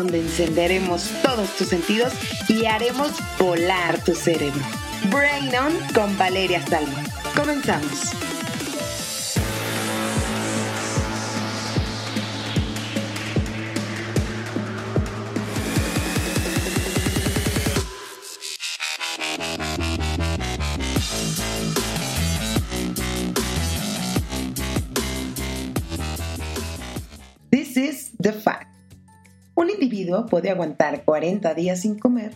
Donde encenderemos todos tus sentidos y haremos volar tu cerebro. Brain On con Valeria Salmo. Comenzamos. Puede aguantar 40 días sin comer,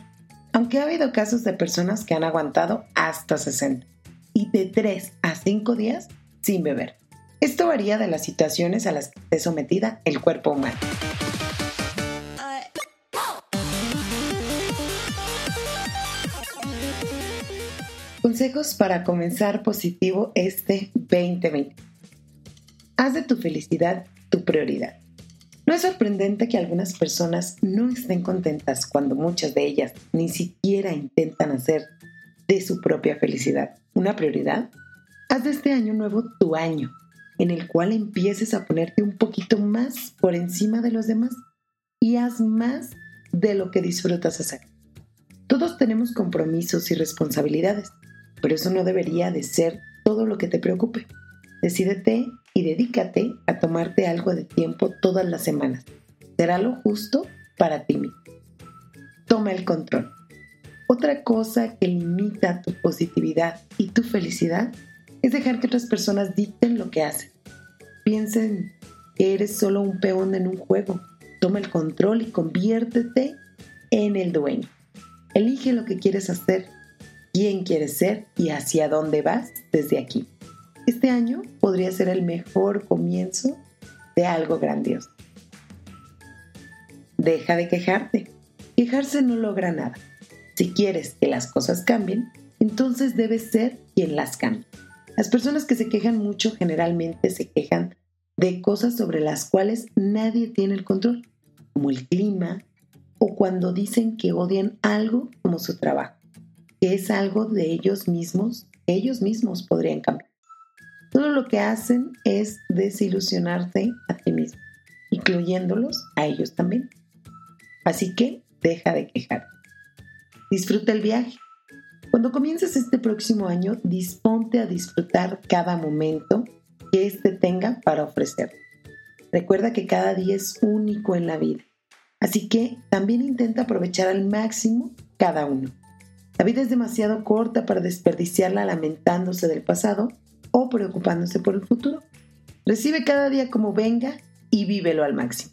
aunque ha habido casos de personas que han aguantado hasta 60 y de 3 a 5 días sin beber. Esto varía de las situaciones a las que esté sometida el cuerpo humano. Consejos para comenzar positivo este 2020. Haz de tu felicidad tu prioridad. No es sorprendente que algunas personas no estén contentas cuando muchas de ellas ni siquiera intentan hacer de su propia felicidad una prioridad. Haz de este año nuevo tu año, en el cual empieces a ponerte un poquito más por encima de los demás y haz más de lo que disfrutas hacer. Todos tenemos compromisos y responsabilidades, pero eso no debería de ser todo lo que te preocupe. Decídete y dedícate a tomarte algo de tiempo todas las semanas. Será lo justo para ti mismo. Toma el control. Otra cosa que limita tu positividad y tu felicidad es dejar que otras personas dicten lo que hacen. Piensen que eres solo un peón en un juego. Toma el control y conviértete en el dueño. Elige lo que quieres hacer, quién quieres ser y hacia dónde vas desde aquí. Este año podría ser el mejor comienzo de algo grandioso. Deja de quejarte. Quejarse no logra nada. Si quieres que las cosas cambien, entonces debes ser quien las cambie. Las personas que se quejan mucho generalmente se quejan de cosas sobre las cuales nadie tiene el control, como el clima o cuando dicen que odian algo como su trabajo, que es algo de ellos mismos, ellos mismos podrían cambiar. Todo lo que hacen es desilusionarte a ti mismo, incluyéndolos a ellos también. Así que deja de quejar. Disfruta el viaje. Cuando comiences este próximo año, disponte a disfrutar cada momento que éste tenga para ofrecer. Recuerda que cada día es único en la vida. Así que también intenta aprovechar al máximo cada uno. La vida es demasiado corta para desperdiciarla lamentándose del pasado o preocupándose por el futuro. Recibe cada día como venga y vívelo al máximo.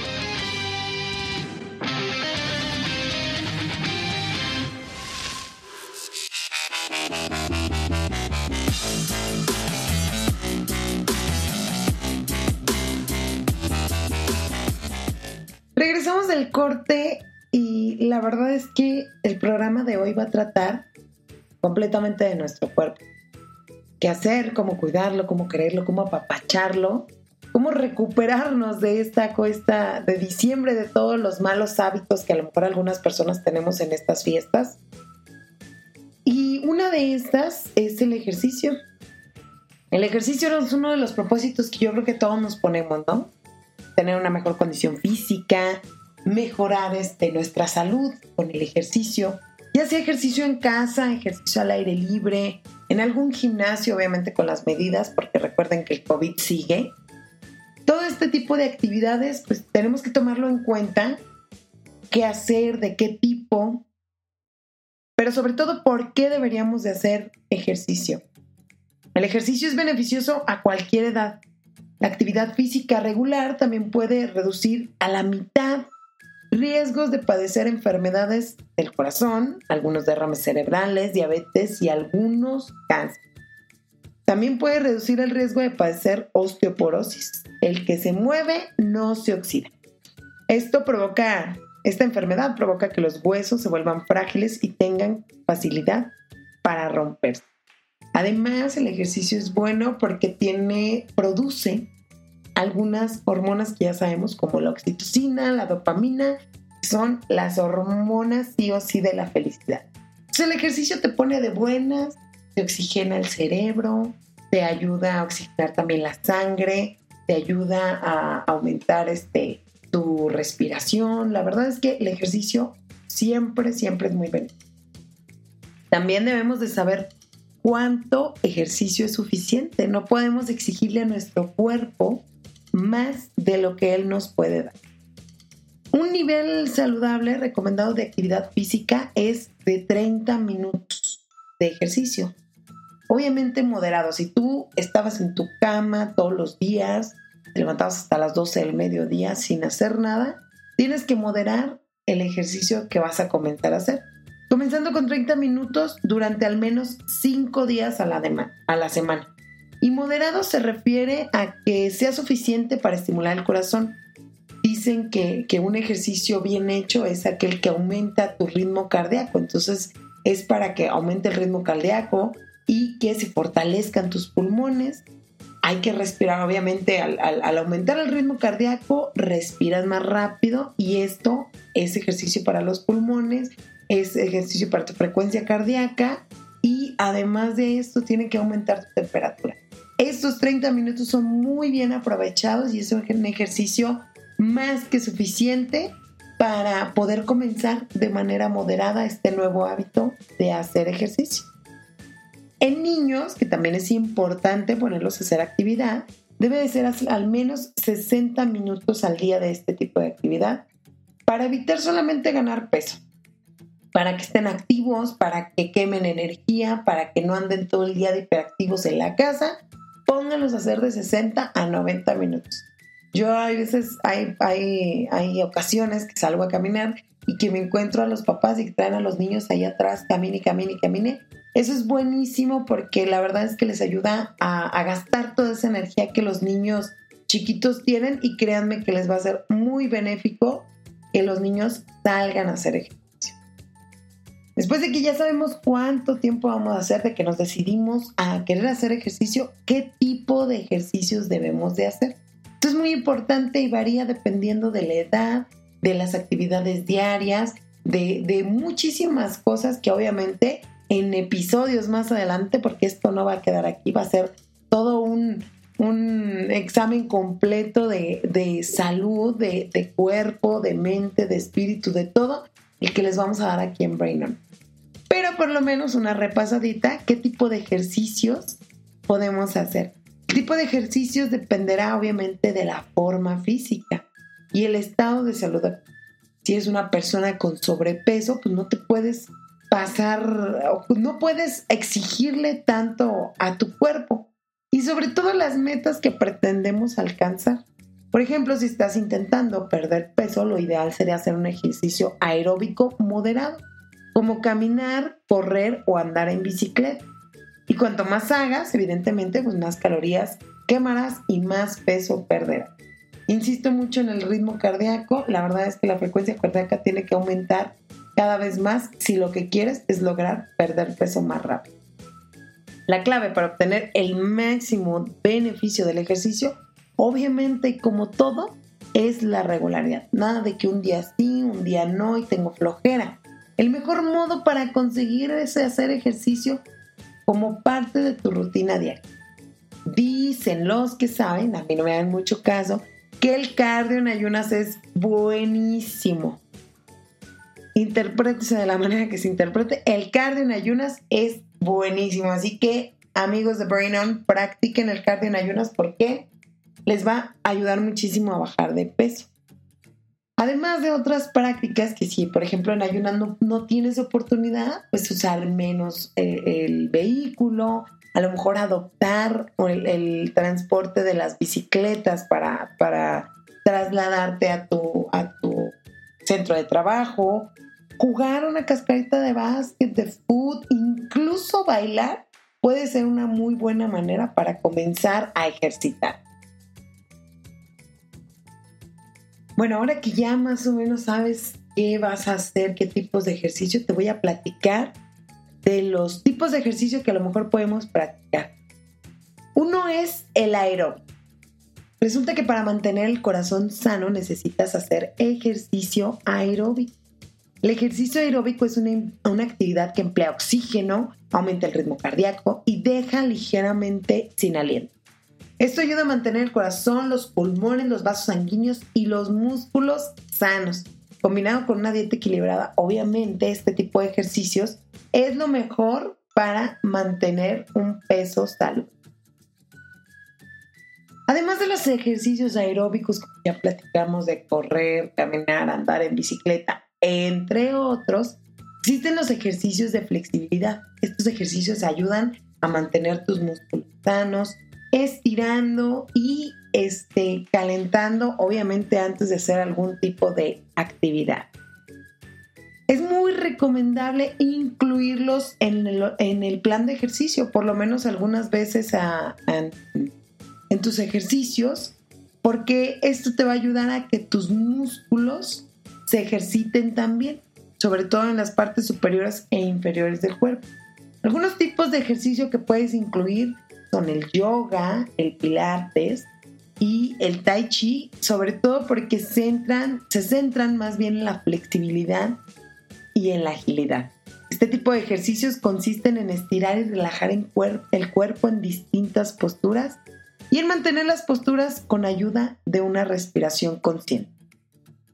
Del corte y la verdad es que el programa de hoy va a tratar completamente de nuestro cuerpo. ¿Qué hacer? ¿Cómo cuidarlo? ¿Cómo quererlo? ¿Cómo apapacharlo? ¿Cómo recuperarnos de esta cuesta de diciembre, de todos los malos hábitos que a lo mejor algunas personas tenemos en estas fiestas? Y una de estas es el ejercicio. El ejercicio es uno de los propósitos que yo creo que todos nos ponemos, ¿no? tener una mejor condición física, mejorar este, nuestra salud con el ejercicio, ya sea ejercicio en casa, ejercicio al aire libre, en algún gimnasio, obviamente con las medidas, porque recuerden que el COVID sigue. Todo este tipo de actividades, pues tenemos que tomarlo en cuenta, qué hacer, de qué tipo, pero sobre todo por qué deberíamos de hacer ejercicio. El ejercicio es beneficioso a cualquier edad, la actividad física regular también puede reducir a la mitad riesgos de padecer enfermedades del corazón, algunos derrames cerebrales, diabetes y algunos cánceres. También puede reducir el riesgo de padecer osteoporosis. El que se mueve no se oxida. Esto provoca, esta enfermedad provoca que los huesos se vuelvan frágiles y tengan facilidad para romperse. Además, el ejercicio es bueno porque tiene, produce algunas hormonas que ya sabemos, como la oxitocina, la dopamina, son las hormonas sí o sí de la felicidad. Entonces, el ejercicio te pone de buenas, te oxigena el cerebro, te ayuda a oxigenar también la sangre, te ayuda a aumentar este, tu respiración. La verdad es que el ejercicio siempre, siempre es muy beneficioso. También debemos de saber cuánto ejercicio es suficiente. No podemos exigirle a nuestro cuerpo más de lo que él nos puede dar. Un nivel saludable recomendado de actividad física es de 30 minutos de ejercicio. Obviamente moderado. Si tú estabas en tu cama todos los días, te levantabas hasta las 12 del mediodía sin hacer nada, tienes que moderar el ejercicio que vas a comenzar a hacer. Comenzando con 30 minutos durante al menos 5 días a la, a la semana. Y moderado se refiere a que sea suficiente para estimular el corazón. Dicen que, que un ejercicio bien hecho es aquel que aumenta tu ritmo cardíaco. Entonces es para que aumente el ritmo cardíaco y que se fortalezcan tus pulmones hay que respirar, obviamente, al, aumentar el ritmo cardíaco, respiras más rápido y esto es ejercicio para los pulmones, es ejercicio para tu frecuencia cardíaca y además de esto tiene que aumentar tu temperatura. Estos 30 minutos son muy bien aprovechados y es un ejercicio más que suficiente para poder comenzar de manera moderada este nuevo hábito de hacer ejercicio. En niños, que también es importante ponerlos a hacer actividad, debe de ser al menos 60 minutos al día de este tipo de actividad para evitar solamente ganar peso, para que estén activos, para que quemen energía, para que no anden todo el día de hiperactivos en la casa, pónganlos a hacer de 60 a 90 minutos. Yo hay veces, hay, hay, hay ocasiones que salgo a caminar y que me encuentro a los papás y traen a los niños ahí atrás, camine, camine, camine, eso es buenísimo porque la verdad es que les ayuda a, gastar toda esa energía que los niños chiquitos tienen y créanme que les va a ser muy benéfico que los niños salgan a hacer ejercicio. Después de que ya sabemos cuánto tiempo vamos a hacer, de que nos decidimos a querer hacer ejercicio, ¿qué tipo de ejercicios debemos de hacer? Esto es muy importante y varía dependiendo de la edad, de las actividades diarias, de, de muchísimas cosas que obviamente en episodios más adelante, porque esto no va a quedar aquí, va a ser todo un, examen completo de, salud, de, cuerpo, de mente, de espíritu, de todo, el que les vamos a dar aquí en Brain Pero por lo menos una repasadita, ¿qué tipo de ejercicios podemos hacer? El tipo de ejercicios dependerá obviamente de la forma física y el estado de salud. Si es una persona con sobrepeso, pues no te puedes pasar, no puedes exigirle tanto a tu cuerpo y sobre todo las metas que pretendemos alcanzar. Por ejemplo, si estás intentando perder peso, lo ideal sería hacer un ejercicio aeróbico moderado, como caminar, correr o andar en bicicleta. Y cuanto más hagas, evidentemente, pues más calorías quemarás y más peso perderás. Insisto mucho en el ritmo cardíaco, la verdad es que la frecuencia cardíaca tiene que aumentar cada vez más si lo que quieres es lograr perder peso más rápido. La clave para obtener el máximo beneficio del ejercicio, obviamente como todo, es la regularidad. Nada de que un día sí, un día no y tengo flojera. El mejor modo para conseguir ese hacer ejercicio como parte de tu rutina diaria. Dicen los que saben, a mí no me dan mucho caso, que el cardio en ayunas es buenísimo interprétese de la manera que se interprete. El cardio en ayunas es buenísimo. Así que, amigos de Brain On, practiquen el cardio en ayunas porque les va a ayudar muchísimo a bajar de peso. Además de otras prácticas que si, por ejemplo, en ayunas no, tienes oportunidad, pues usar menos eh, el vehículo, a lo mejor adoptar el, transporte de las bicicletas para, para trasladarte a tu, a tu centro de trabajo, jugar una cascarita de básquet, de fútbol, incluso bailar puede ser una muy buena manera para comenzar a ejercitar. Bueno, ahora que ya más o menos sabes qué vas a hacer, qué tipos de ejercicio, te voy a platicar de los tipos de ejercicio que a lo mejor podemos practicar. Uno es el aeróbico. Resulta que para mantener el corazón sano necesitas hacer ejercicio aeróbico. El ejercicio aeróbico es una, una, actividad que emplea oxígeno, aumenta el ritmo cardíaco y deja ligeramente sin aliento. Esto ayuda a mantener el corazón, los pulmones, los vasos sanguíneos y los músculos sanos. Combinado con una dieta equilibrada, obviamente este tipo de ejercicios es lo mejor para mantener un peso saludable. Además de los ejercicios aeróbicos, como ya platicamos de correr, caminar, andar en bicicleta, entre otros, existen los ejercicios de flexibilidad. Estos ejercicios ayudan a mantener tus músculos sanos, estirando y este, calentando, obviamente antes de hacer algún tipo de actividad. Es muy recomendable incluirlos en el, plan de ejercicio, por lo menos algunas veces en tus ejercicios, porque esto te va a ayudar a que tus músculos se ejerciten también, sobre todo en las partes superiores e inferiores del cuerpo. Algunos tipos de ejercicio que puedes incluir son el yoga, el pilates y el tai chi, sobre todo porque se centran más bien en la flexibilidad y en la agilidad. Este tipo de ejercicios consisten en estirar y relajar el cuerpo en distintas posturas y en mantener las posturas con ayuda de una respiración consciente.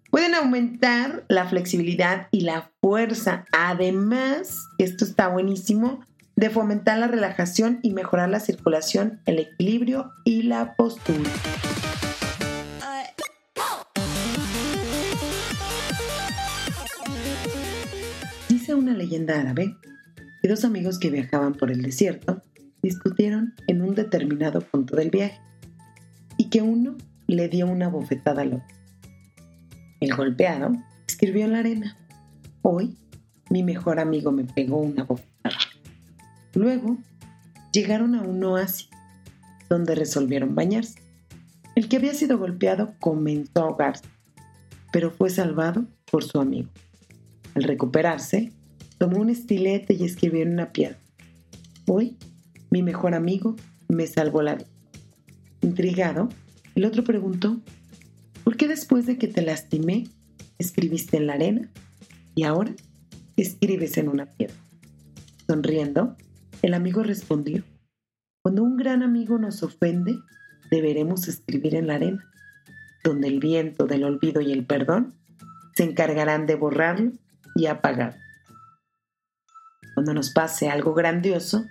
Pueden aumentar la flexibilidad y la fuerza, además, esto está buenísimo, de fomentar la relajación y mejorar la circulación, el equilibrio y la postura. Dice una leyenda árabe que dos amigos que viajaban por el desierto discutieron en un determinado punto del viaje y que uno le dio una bofetada al otro. El golpeado escribió en la arena, hoy mi mejor amigo me pegó una bofetada. Luego llegaron a un oasis donde resolvieron bañarse. El que había sido golpeado comenzó a ahogarse, pero fue salvado por su amigo. Al recuperarse, tomó un estilete y escribió en una piedra. Hoy, mi mejor amigo me salvó la vida. Intrigado, el otro preguntó, ¿por qué después de que te lastimé, escribiste en la arena y ahora escribes en una piedra? Sonriendo, el amigo respondió, cuando un gran amigo nos ofende, deberemos escribir en la arena, donde el viento del olvido y el perdón se encargarán de borrarlo y apagarlo. Cuando nos pase algo grandioso,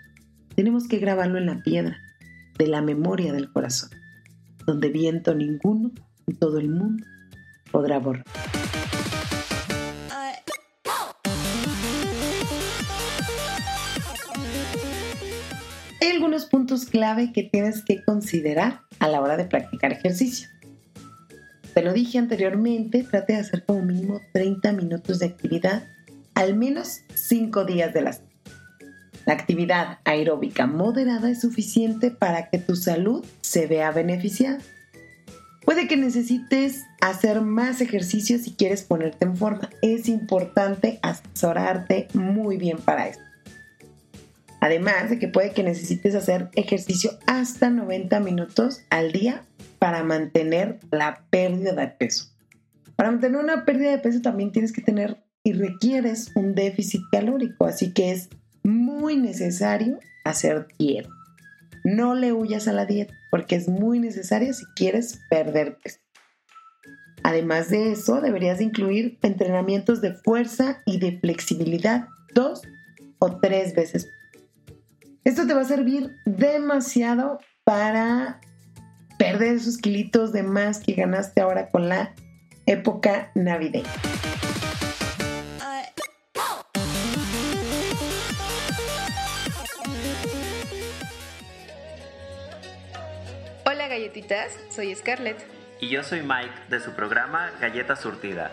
tenemos que grabarlo en la piedra de la memoria del corazón, donde viento ninguno en todo el mundo podrá borrar. Algunos puntos clave que tienes que considerar a la hora de practicar ejercicio. Te lo dije anteriormente, trate de hacer como mínimo 30 minutos de actividad al menos 5 días de la semana. La actividad aeróbica moderada es suficiente para que tu salud se vea beneficiada. Puede que necesites hacer más ejercicio si quieres ponerte en forma. Es importante asesorarte muy bien para esto. Además de que puede que necesites hacer ejercicio hasta 90 minutos al día para mantener la pérdida de peso. Para mantener una pérdida de peso también tienes que tener y requieres un déficit calórico, así que es muy necesario hacer dieta. No le huyas a la dieta porque es muy necesaria si quieres perder peso. Además de eso, deberías incluir entrenamientos de fuerza y de flexibilidad dos o tres veces esto te va a servir demasiado para perder esos kilitos de más que ganaste ahora con la época navideña. Hola galletitas, soy Scarlett. Y yo soy Mike de su programa Galleta Surtida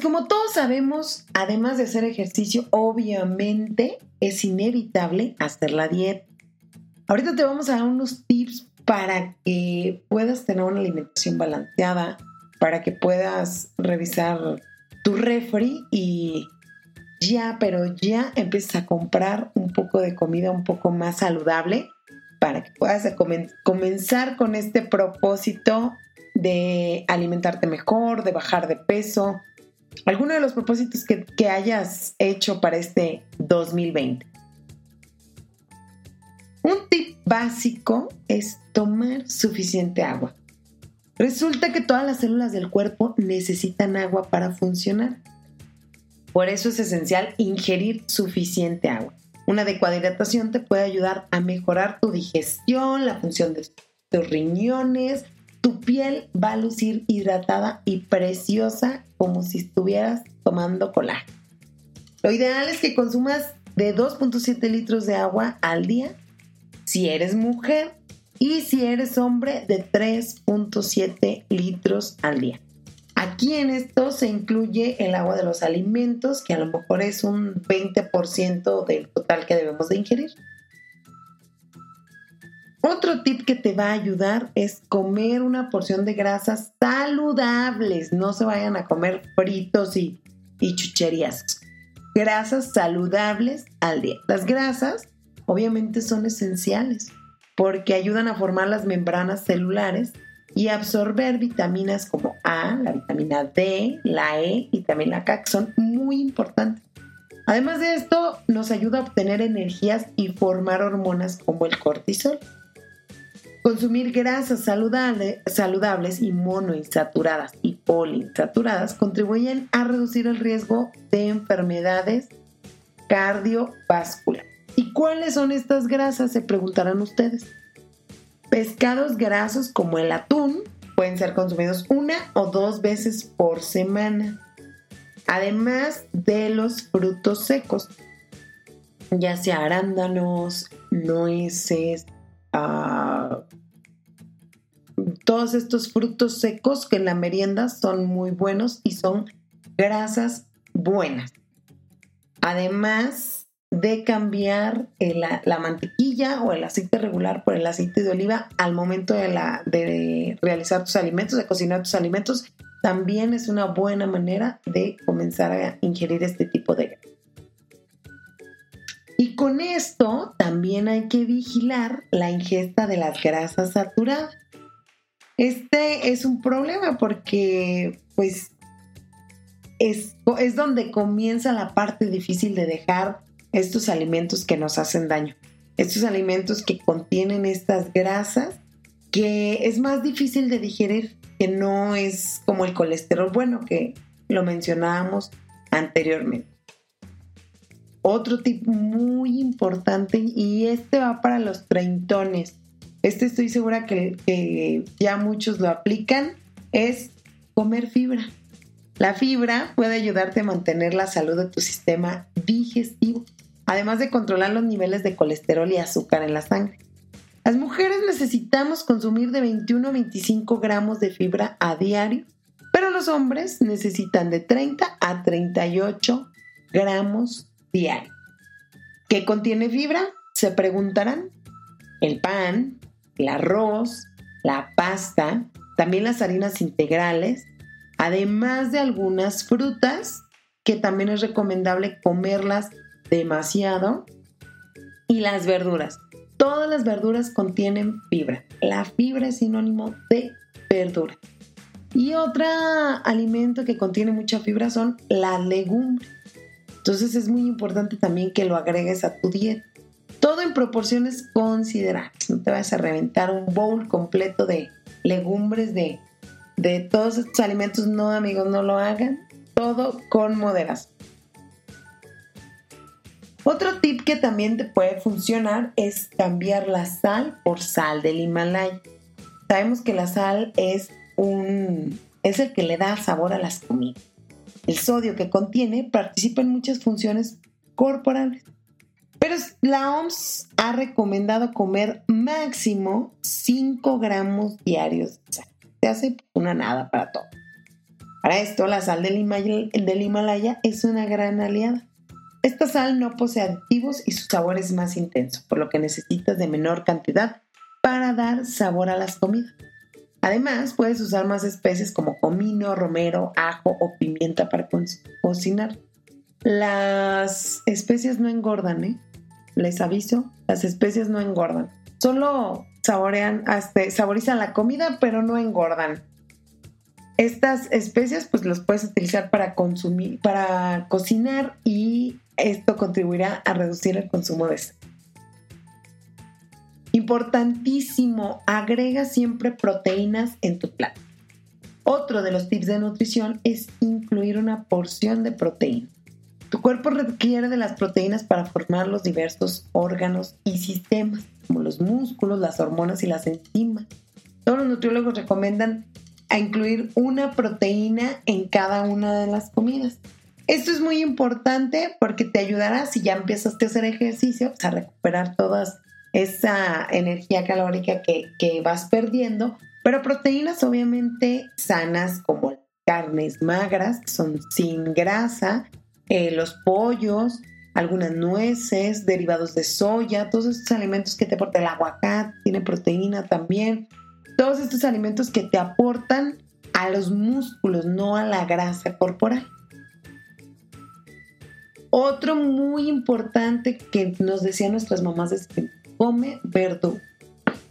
Pues como todos sabemos, además de hacer ejercicio, obviamente es inevitable hacer la dieta. Ahorita te vamos a dar unos tips para que puedas tener una alimentación balanceada, para que puedas revisar tu refri y ya, pero ya empieces a comprar un poco de comida un poco más saludable para que puedas comenzar con este propósito de alimentarte mejor, de bajar de peso. Alguno de los propósitos que, que hayas hecho para este 2020. Un tip básico es tomar suficiente agua. Resulta que todas las células del cuerpo necesitan agua para funcionar. Por eso es esencial ingerir suficiente agua. Una adecuada hidratación te puede ayudar a mejorar tu digestión, la función de tus riñones. Tu piel va a lucir hidratada y preciosa como si estuvieras tomando colágeno. Lo ideal es que consumas de 2.7 litros de agua al día si eres mujer y si eres hombre de 3.7 litros al día. Aquí en esto se incluye el agua de los alimentos, que a lo mejor es un 20% del total que debemos de ingerir. Otro tip que te va a ayudar es comer una porción de grasas saludables. No se vayan a comer fritos y, chucherías. Grasas saludables al día. Las grasas obviamente son esenciales porque ayudan a formar las membranas celulares y absorber vitaminas como A, la vitamina D, la E y también la K, que son muy importantes. Además de esto, nos ayuda a obtener energías y formar hormonas como el cortisol. Consumir grasas saludables y monoinsaturadas y poliinsaturadas contribuyen a reducir el riesgo de enfermedades cardiovasculares. ¿Y cuáles son estas grasas? Se preguntarán ustedes. Pescados grasos como el atún pueden ser consumidos una o dos veces por semana. Además de los frutos secos, ya sea arándanos, nueces, uh, todos estos frutos secos que en la merienda son muy buenos y son grasas buenas. Además, de cambiar la, mantequilla o el aceite regular por el aceite de oliva al momento de, la, de realizar tus alimentos, de cocinar tus alimentos, también es una buena manera de comenzar a ingerir este tipo de Y con esto también hay que vigilar la ingesta de las grasas saturadas. Este es un problema porque pues es, es donde comienza la parte difícil de dejar estos alimentos que nos hacen daño, estos alimentos que contienen estas grasas que es más difícil de digerir, que no es como el colesterol bueno que lo mencionábamos anteriormente. Otro tip muy importante y este va para los treintones. Este estoy segura que, ya muchos lo aplican, es comer fibra. La fibra puede ayudarte a mantener la salud de tu sistema digestivo además de controlar los niveles de colesterol y azúcar en la sangre. Las mujeres necesitamos consumir de 21 a 25 gramos de fibra a diario, pero los hombres necesitan de 30 a 38 gramos diario. ¿Qué contiene fibra? Se preguntarán. El pan, el arroz, la pasta, también las harinas integrales, además de algunas frutas que también es recomendable comerlas demasiado. Y las verduras. Todas las verduras contienen fibra. La fibra es sinónimo de verdura. Y otro alimento que contiene mucha fibra son las legumbres. Entonces es muy importante también que lo agregues a tu dieta. Todo en proporciones considerables. No te vas a reventar un bowl completo de legumbres de de todos estos alimentos, no amigos, no lo hagan. Todo con moderación. Otro tip que también te puede funcionar es cambiar la sal por sal del Himalaya. Sabemos que la sal es un es el que le da sabor a las comidas. El sodio que contiene participa en muchas funciones corporales. Pero la OMS ha recomendado comer máximo 5 gramos diarios de sal. Se hace una nada para todo. Para esto, la sal del Himalaya es una gran aliada. Esta sal no posee aditivos y su sabor es más intenso, por lo que necesitas de menor cantidad para dar sabor a las comidas. Además, puedes usar más especies como comino, romero, ajo o pimienta para cocinar. Las especias no engordan, ¿eh? Les aviso, las especias no engordan. Solo saborean, hasta, saborizan la comida, pero no engordan. Estas especias, pues las puedes utilizar para consumir, para cocinar y esto contribuirá a reducir el consumo de sal. Importantísimo, agrega siempre proteínas en tu plato. Otro de los tips de nutrición es incluir una porción de proteína. Tu cuerpo requiere de las proteínas para formar los diversos órganos y sistemas, como los músculos, las hormonas y las enzimas. Todos los nutriólogos recomiendan a incluir una proteína en cada una de las comidas. Esto es muy importante porque te ayudará si ya empiezas a hacer ejercicio a recuperar toda esa energía calórica que, vas perdiendo, pero proteínas obviamente sanas como carnes magras, que son sin grasa, eh, los pollos, algunas nueces, derivados de soya, todos estos alimentos que te aportan el aguacate, tiene proteína también, todos estos alimentos que te aportan a los músculos, no a la grasa corporal. Otro muy importante que nos decían nuestras mamás es que come verdura.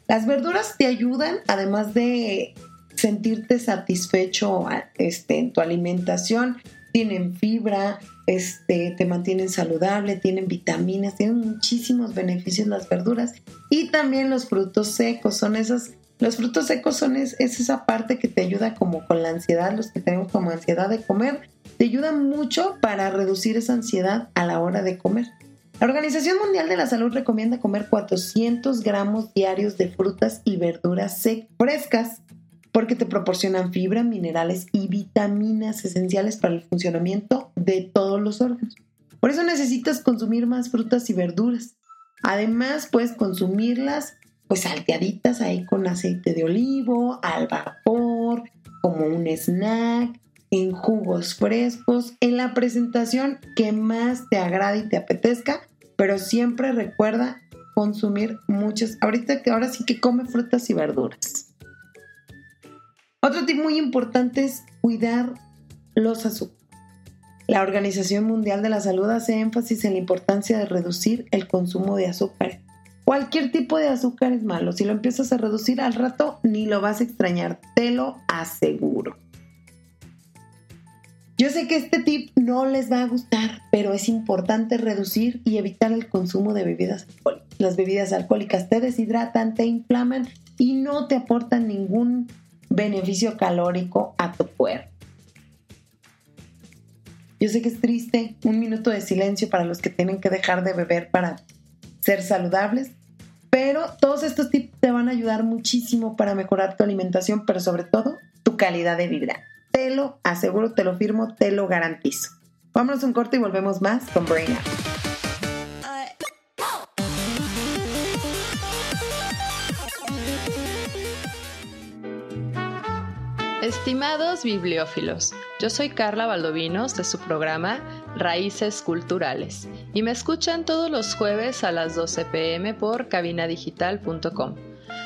Las verduras te ayudan, además de sentirte satisfecho este, en tu alimentación, tienen fibra, este, te mantienen saludable, tienen vitaminas, tienen muchísimos beneficios las verduras y también los frutos secos, son esas, los frutos secos son es esa parte que te ayuda como con la ansiedad, los que tenemos como ansiedad de comer, te ayuda mucho para reducir esa ansiedad a la hora de comer. La Organización Mundial de la Salud recomienda comer 400 gramos diarios de frutas y verduras frescas porque te proporcionan fibra, minerales y vitaminas esenciales para el funcionamiento de todos los órganos. Por eso necesitas consumir más frutas y verduras. Además, puedes consumirlas pues salteaditas ahí con aceite de olivo, al vapor, como un snack, en jugos frescos, en la presentación que más te agrade y te apetezca, pero siempre recuerda consumir muchas. Ahorita que ahora sí que come frutas y verduras. Otro tip muy importante es cuidar los azúcares. La Organización Mundial de la Salud hace énfasis en la importancia de reducir el consumo de azúcar. Cualquier tipo de azúcar es malo. Si lo empiezas a reducir al rato, ni lo vas a extrañar. Te lo aseguro. Yo sé que este tip no les va a gustar, pero es importante reducir y evitar el consumo de bebidas alcohólicas. Las bebidas alcohólicas te deshidratan, te inflaman y no te aportan ningún beneficio calórico a tu cuerpo. Yo sé que es triste, un minuto de silencio para los que tienen que dejar de beber para ser saludables, pero todos estos tips te van a ayudar muchísimo para mejorar tu alimentación, pero sobre todo tu calidad de vida. Te lo aseguro, te lo firmo, te lo garantizo. Vámonos un corte y volvemos más con Brain Estimados bibliófilos, yo soy Carla Valdovinos de su programa Raíces Culturales y me escuchan todos los jueves a las 12 pm por cabinadigital.com.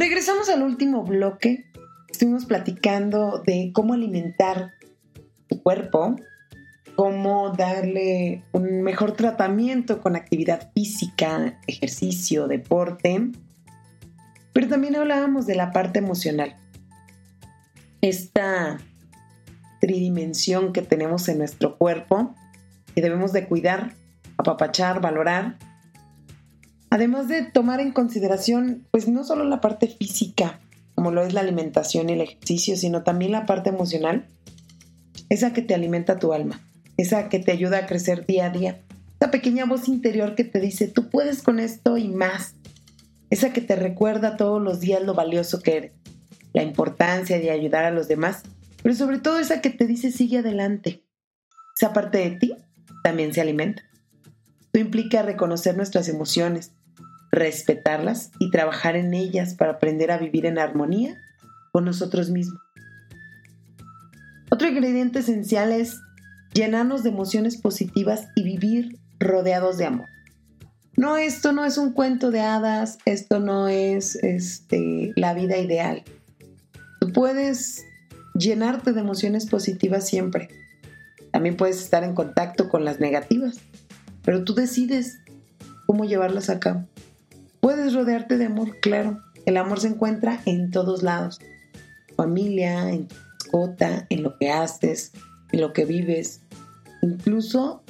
Regresamos al último bloque. Estuvimos platicando de cómo alimentar tu cuerpo, cómo darle un mejor tratamiento con actividad física, ejercicio, deporte. Pero también hablábamos de la parte emocional. Esta tridimensión que tenemos en nuestro cuerpo que debemos de cuidar, apapachar, valorar. Además de tomar en consideración, pues no solo la parte física, como lo es la alimentación y el ejercicio, sino también la parte emocional, esa que te alimenta tu alma, esa que te ayuda a crecer día a día, esa pequeña voz interior que te dice, tú puedes con esto y más, esa que te recuerda todos los días lo valioso que eres, la importancia de ayudar a los demás, pero sobre todo esa que te dice, sigue adelante, esa parte de ti también se alimenta. Esto implica reconocer nuestras emociones, respetarlas y trabajar en ellas para aprender a vivir en armonía con nosotros mismos. Otro ingrediente esencial es llenarnos de emociones positivas y vivir rodeados de amor. No, esto no es un cuento de hadas, esto no es este, la vida ideal. Tú puedes llenarte de emociones positivas siempre, también puedes estar en contacto con las negativas, pero tú decides cómo llevarlas a cabo. Puedes rodearte de amor, claro. El amor se encuentra en todos lados. Familia, en tu mascota, en lo que haces, en lo que vives, incluso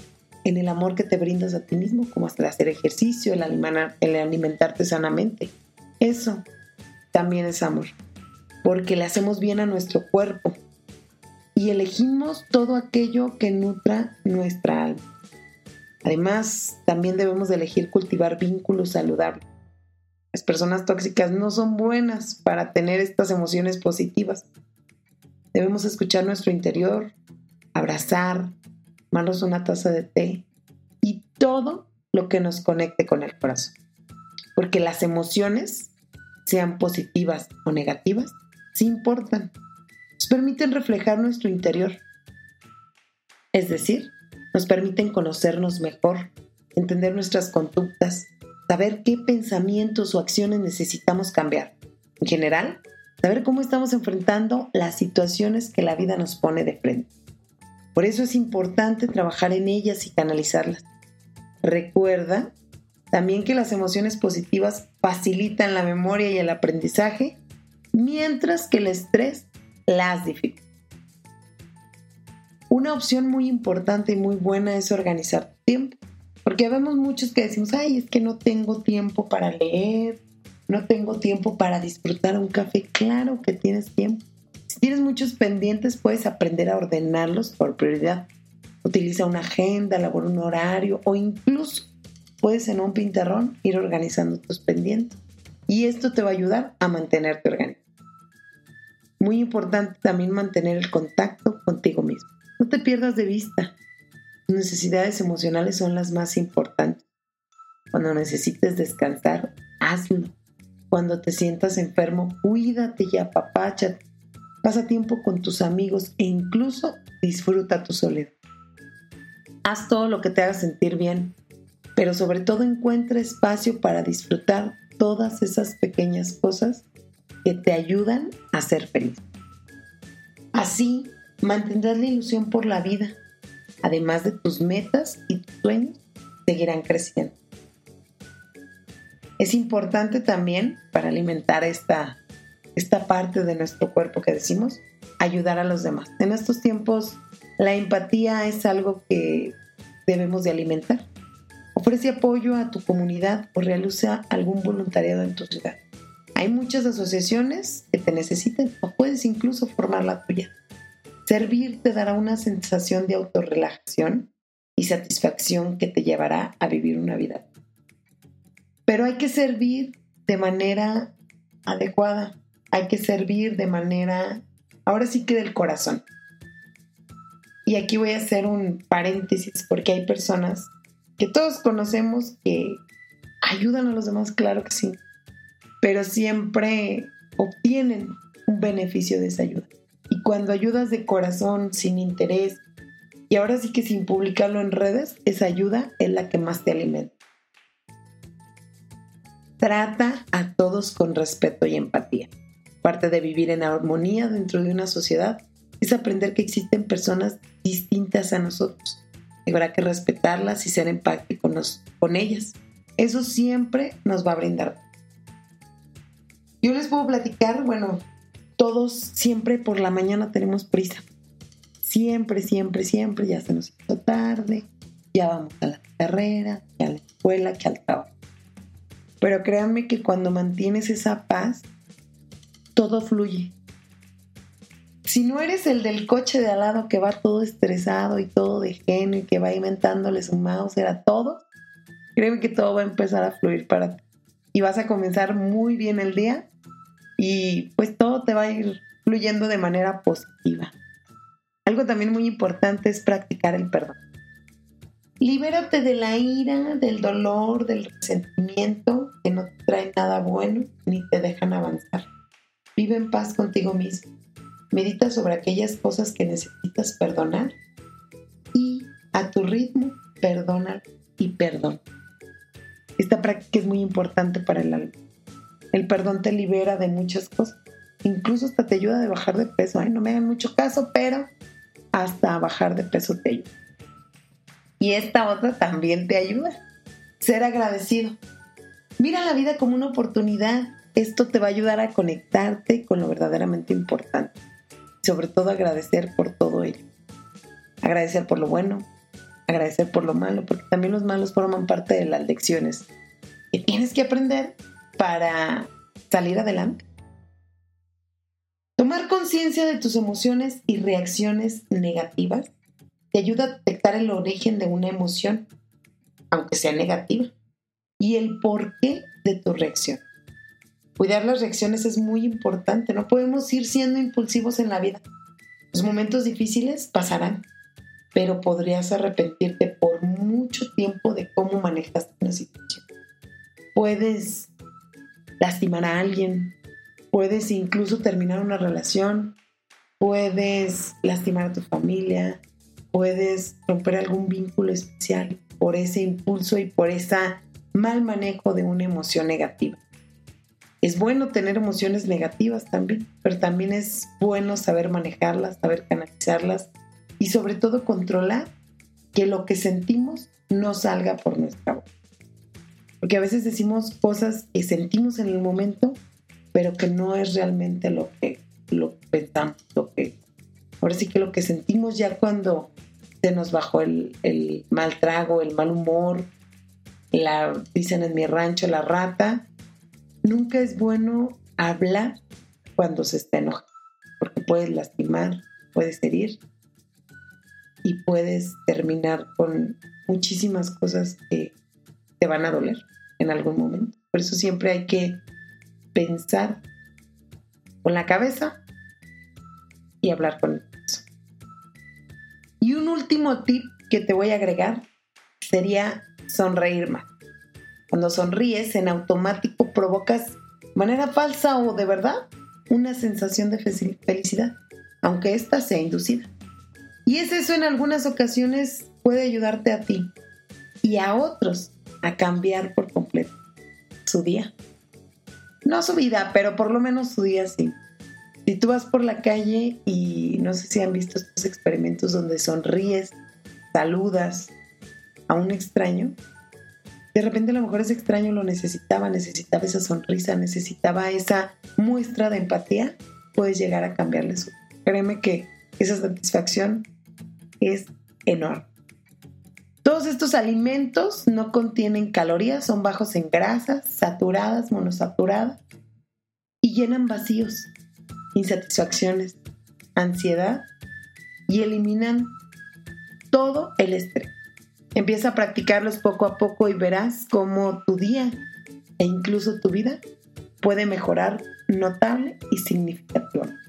en el amor que te brindas a ti mismo, como hasta hacer ejercicio, el, alimentarte sanamente. Eso también es amor, porque le hacemos bien a nuestro cuerpo, y elegimos todo aquello que nutra nuestra alma. Además, también debemos de elegir cultivar vínculos saludables. Las personas tóxicas no son buenas para tener estas emociones positivas. Debemos escuchar nuestro interior, abrazar, tomarnos una taza de té y todo lo que nos conecte con el corazón. Porque las emociones, sean positivas o negativas, sí importan nos permiten reflejar nuestro interior. Es decir, nos permiten conocernos mejor, entender nuestras conductas, saber qué pensamientos o acciones necesitamos cambiar. En general, saber cómo estamos enfrentando las situaciones que la vida nos pone de frente. Por eso es importante trabajar en ellas y canalizarlas. Recuerda también que las emociones positivas facilitan la memoria y el aprendizaje, mientras que el estrés las dificultades. Una opción muy importante y muy buena es organizar tiempo, porque vemos muchos que decimos, ay, es que no tengo tiempo para leer, no tengo tiempo para disfrutar un café. Claro que tienes tiempo. Si tienes muchos pendientes, puedes aprender a ordenarlos por prioridad. Utiliza una agenda, elabora un horario o incluso puedes en un pintarrón ir organizando tus pendientes. Y esto te va a ayudar a mantenerte organizado. Muy importante también mantener el contacto contigo mismo. No te pierdas de vista. Necesidades emocionales son las más importantes. Cuando necesites descansar, hazlo. Cuando te sientas enfermo, cuídate y apapáchate. Pasa tiempo con tus amigos e incluso disfruta tu soledad. Haz todo lo que te haga sentir bien, pero sobre todo encuentra espacio para disfrutar todas esas pequeñas cosas que te ayudan a ser feliz. Así mantendrás la ilusión por la vida, además de tus metas y tus sueños seguirán creciendo. Es importante también para alimentar esta, esta parte de nuestro cuerpo que decimos, ayudar a los demás. En estos tiempos la empatía es algo que debemos de alimentar. Ofrece apoyo a tu comunidad o realiza algún voluntariado en tu ciudad. Hay muchas asociaciones que te necesitan o puedes incluso formar la tuya. Servir te dará una sensación de autorrelajación y satisfacción que te llevará a vivir una vida. Pero hay que servir de manera adecuada, hay que servir de manera, ahora sí que del corazón. Y aquí voy a hacer un paréntesis porque hay personas que todos conocemos que ayudan a los demás, claro que sí, pero siempre obtienen un beneficio de esa ayuda. Cuando ayudas de corazón, sin interés, y ahora sí que sin publicarlo en redes, esa ayuda es la que más te alimenta. Trata a todos con respeto y empatía. Parte de vivir en armonía dentro de una sociedad es aprender que existen personas distintas a nosotros. Habrá que respetarlas y ser empáticos con ellas. Eso siempre nos va a brindar. Yo les puedo platicar, bueno, todos siempre por la mañana tenemos prisa. Siempre, siempre, siempre, ya se nos hizo tarde, ya vamos a la carrera, ya a la escuela, que al trabajo. Pero créanme que cuando mantienes esa paz, todo fluye. Si no eres el del coche de al lado que va todo estresado y todo de genio y que va inventándole su mouse a todo, créeme que todo va a empezar a fluir para ti. Y vas a comenzar muy bien el día y pues todo te va a ir fluyendo de manera positiva. Algo también muy importante es practicar el perdón. Libérate de la ira, del dolor, del resentimiento que no te trae nada bueno ni te dejan avanzar. Vive en paz contigo mismo. Medita sobre aquellas cosas que necesitas perdonar y a tu ritmo perdona y perdona. Esta práctica es muy importante para el alma. El perdón te libera de muchas cosas. Incluso hasta te ayuda a bajar de peso. Ay, no me hagan mucho caso, pero hasta bajar de peso te ayuda. Y esta otra también te ayuda. Ser agradecido. Mira la vida como una oportunidad. Esto te va a ayudar a conectarte con lo verdaderamente importante. sobre todo agradecer por todo ello. Agradecer por lo bueno, agradecer por lo malo, porque también los malos forman parte de las lecciones que tienes que aprender para salir adelante. Tomar conciencia de tus emociones y reacciones negativas te ayuda a detectar el origen de una emoción, aunque sea negativa, y el porqué de tu reacción. Cuidar las reacciones es muy importante, no podemos ir siendo impulsivos en la vida. Los momentos difíciles pasarán, pero podrías arrepentirte por mucho tiempo de cómo manejaste una situación. Puedes lastimar a alguien, puedes incluso terminar una relación, puedes lastimar a tu familia, puedes romper algún vínculo especial por ese impulso y por ese mal manejo de una emoción negativa. Es bueno tener emociones negativas también, pero también es bueno saber manejarlas, saber canalizarlas y sobre todo controlar que lo que sentimos no salga por nuestra boca. Porque a veces decimos cosas que sentimos en el momento, pero que no es realmente lo que, lo pensamos, lo que... Ahora sí que lo que sentimos ya cuando se nos bajó el, el mal trago, el mal humor, la, dicen en mi rancho, la rata, nunca es bueno hablar cuando se está enojado, porque puedes lastimar, puedes herir y puedes terminar con muchísimas cosas que te van a doler en algún momento. Por eso siempre hay que pensar con la cabeza y hablar con el corazón. Y un último tip que te voy a agregar sería sonreír más. Cuando sonríes en automático provocas de manera falsa o de verdad una sensación de felicidad, aunque ésta sea inducida. Y es eso en algunas ocasiones puede ayudarte a ti y a otros a cambiar por completo su día. No su vida, pero por lo menos su día sí. Si tú vas por la calle y no sé si han visto estos experimentos donde sonríes, saludas a un extraño, de repente a lo mejor ese extraño lo necesitaba, necesitaba esa sonrisa, necesitaba esa muestra de empatía, puedes llegar a cambiarle su. Créeme que esa satisfacción es enorme. Todos estos alimentos no contienen calorías, son bajos en grasas, saturadas, monosaturadas y llenan vacíos, insatisfacciones, ansiedad y eliminan todo el estrés. Empieza a practicarlos poco a poco y verás cómo tu día e incluso tu vida puede mejorar notable y significativamente.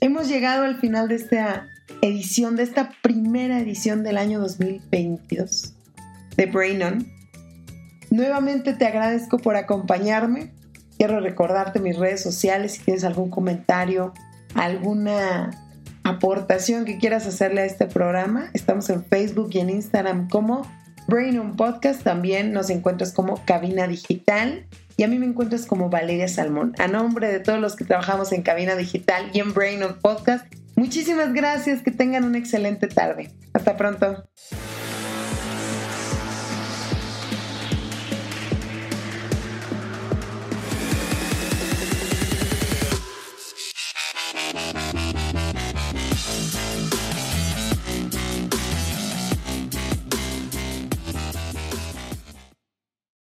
Hemos llegado al final de esta edición, de esta primera edición del año 2022 de Brain On. Nuevamente te agradezco por acompañarme. Quiero recordarte mis redes sociales si tienes algún comentario, alguna aportación que quieras hacerle a este programa. Estamos en Facebook y en Instagram como Brain on Podcast también nos encuentras como Cabina Digital y a mí me encuentras como Valeria Salmón. A nombre de todos los que trabajamos en Cabina Digital y en Brain on Podcast, muchísimas gracias, que tengan una excelente tarde. Hasta pronto.